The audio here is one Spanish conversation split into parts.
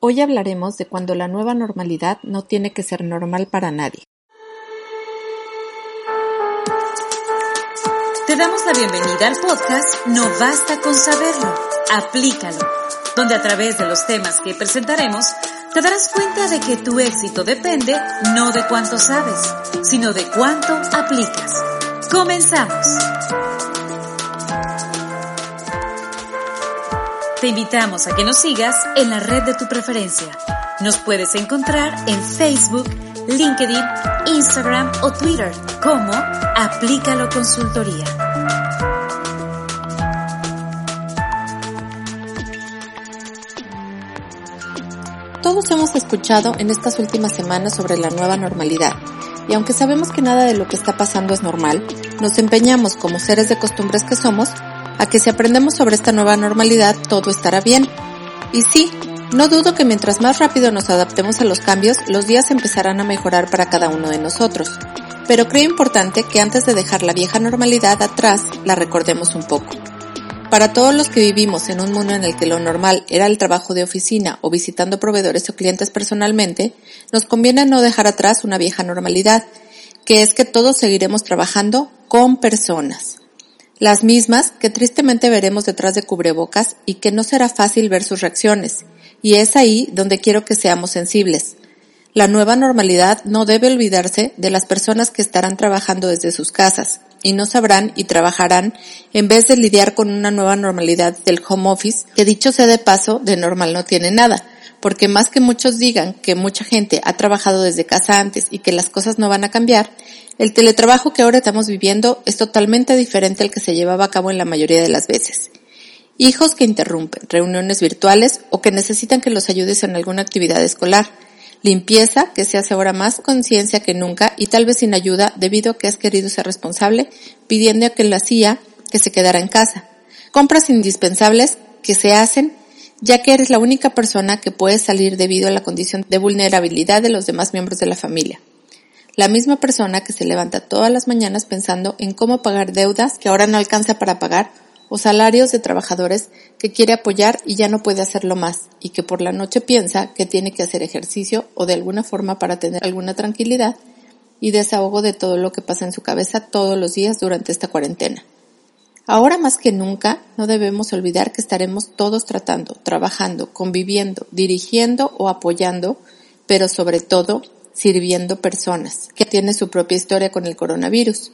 Hoy hablaremos de cuando la nueva normalidad no tiene que ser normal para nadie. Te damos la bienvenida al podcast No basta con saberlo, aplícalo, donde a través de los temas que presentaremos te darás cuenta de que tu éxito depende no de cuánto sabes, sino de cuánto aplicas. Comenzamos. Te invitamos a que nos sigas en la red de tu preferencia. Nos puedes encontrar en Facebook, LinkedIn, Instagram o Twitter como Aplícalo Consultoría. Todos hemos escuchado en estas últimas semanas sobre la nueva normalidad, y aunque sabemos que nada de lo que está pasando es normal, nos empeñamos como seres de costumbres que somos a que si aprendemos sobre esta nueva normalidad todo estará bien. Y sí, no dudo que mientras más rápido nos adaptemos a los cambios, los días empezarán a mejorar para cada uno de nosotros. Pero creo importante que antes de dejar la vieja normalidad atrás, la recordemos un poco. Para todos los que vivimos en un mundo en el que lo normal era el trabajo de oficina o visitando proveedores o clientes personalmente, nos conviene no dejar atrás una vieja normalidad, que es que todos seguiremos trabajando con personas las mismas que tristemente veremos detrás de cubrebocas y que no será fácil ver sus reacciones, y es ahí donde quiero que seamos sensibles. La nueva normalidad no debe olvidarse de las personas que estarán trabajando desde sus casas y no sabrán y trabajarán en vez de lidiar con una nueva normalidad del home office, que dicho sea de paso, de normal no tiene nada, porque más que muchos digan que mucha gente ha trabajado desde casa antes y que las cosas no van a cambiar, el teletrabajo que ahora estamos viviendo es totalmente diferente al que se llevaba a cabo en la mayoría de las veces. Hijos que interrumpen, reuniones virtuales o que necesitan que los ayudes en alguna actividad escolar. Limpieza que se hace ahora más conciencia que nunca y tal vez sin ayuda debido a que has querido ser responsable pidiendo a que lo hacía que se quedara en casa. Compras indispensables que se hacen ya que eres la única persona que puede salir debido a la condición de vulnerabilidad de los demás miembros de la familia la misma persona que se levanta todas las mañanas pensando en cómo pagar deudas que ahora no alcanza para pagar o salarios de trabajadores que quiere apoyar y ya no puede hacerlo más y que por la noche piensa que tiene que hacer ejercicio o de alguna forma para tener alguna tranquilidad y desahogo de todo lo que pasa en su cabeza todos los días durante esta cuarentena. Ahora más que nunca no debemos olvidar que estaremos todos tratando, trabajando, conviviendo, dirigiendo o apoyando, pero sobre todo sirviendo personas, que tiene su propia historia con el coronavirus.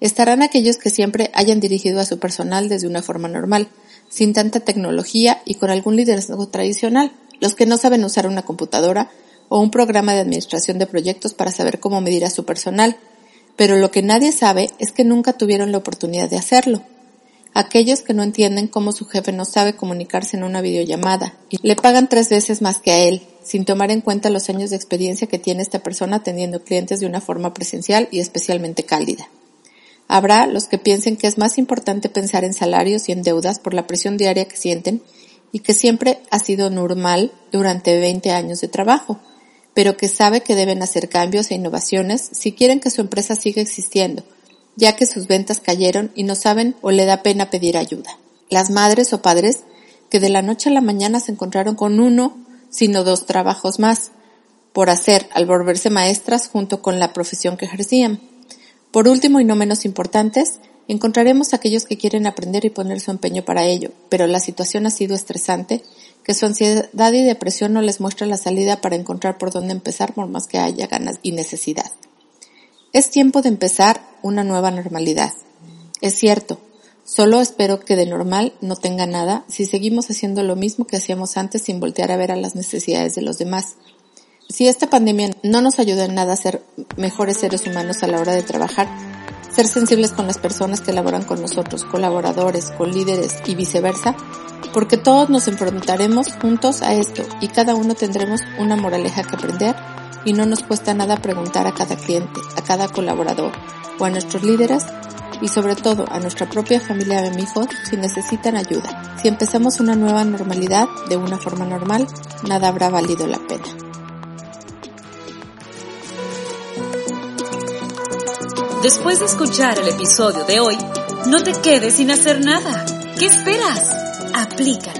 Estarán aquellos que siempre hayan dirigido a su personal desde una forma normal, sin tanta tecnología y con algún liderazgo tradicional, los que no saben usar una computadora o un programa de administración de proyectos para saber cómo medir a su personal, pero lo que nadie sabe es que nunca tuvieron la oportunidad de hacerlo. Aquellos que no entienden cómo su jefe no sabe comunicarse en una videollamada y le pagan tres veces más que a él, sin tomar en cuenta los años de experiencia que tiene esta persona atendiendo clientes de una forma presencial y especialmente cálida. Habrá los que piensen que es más importante pensar en salarios y en deudas por la presión diaria que sienten y que siempre ha sido normal durante 20 años de trabajo, pero que sabe que deben hacer cambios e innovaciones si quieren que su empresa siga existiendo, ya que sus ventas cayeron y no saben o le da pena pedir ayuda. Las madres o padres que de la noche a la mañana se encontraron con uno sino dos trabajos más por hacer al volverse maestras junto con la profesión que ejercían. Por último y no menos importantes, encontraremos aquellos que quieren aprender y poner su empeño para ello, pero la situación ha sido estresante, que su ansiedad y depresión no les muestra la salida para encontrar por dónde empezar por más que haya ganas y necesidad. Es tiempo de empezar una nueva normalidad. Es cierto, Solo espero que de normal no tenga nada si seguimos haciendo lo mismo que hacíamos antes sin voltear a ver a las necesidades de los demás. Si esta pandemia no nos ayuda en nada a ser mejores seres humanos a la hora de trabajar, ser sensibles con las personas que laboran con nosotros, colaboradores, con líderes y viceversa, porque todos nos enfrentaremos juntos a esto y cada uno tendremos una moraleja que aprender y no nos cuesta nada preguntar a cada cliente, a cada colaborador o a nuestros líderes y sobre todo a nuestra propia familia de amigos si necesitan ayuda. Si empezamos una nueva normalidad de una forma normal, nada habrá valido la pena. Después de escuchar el episodio de hoy, no te quedes sin hacer nada. ¿Qué esperas? Aplícalo.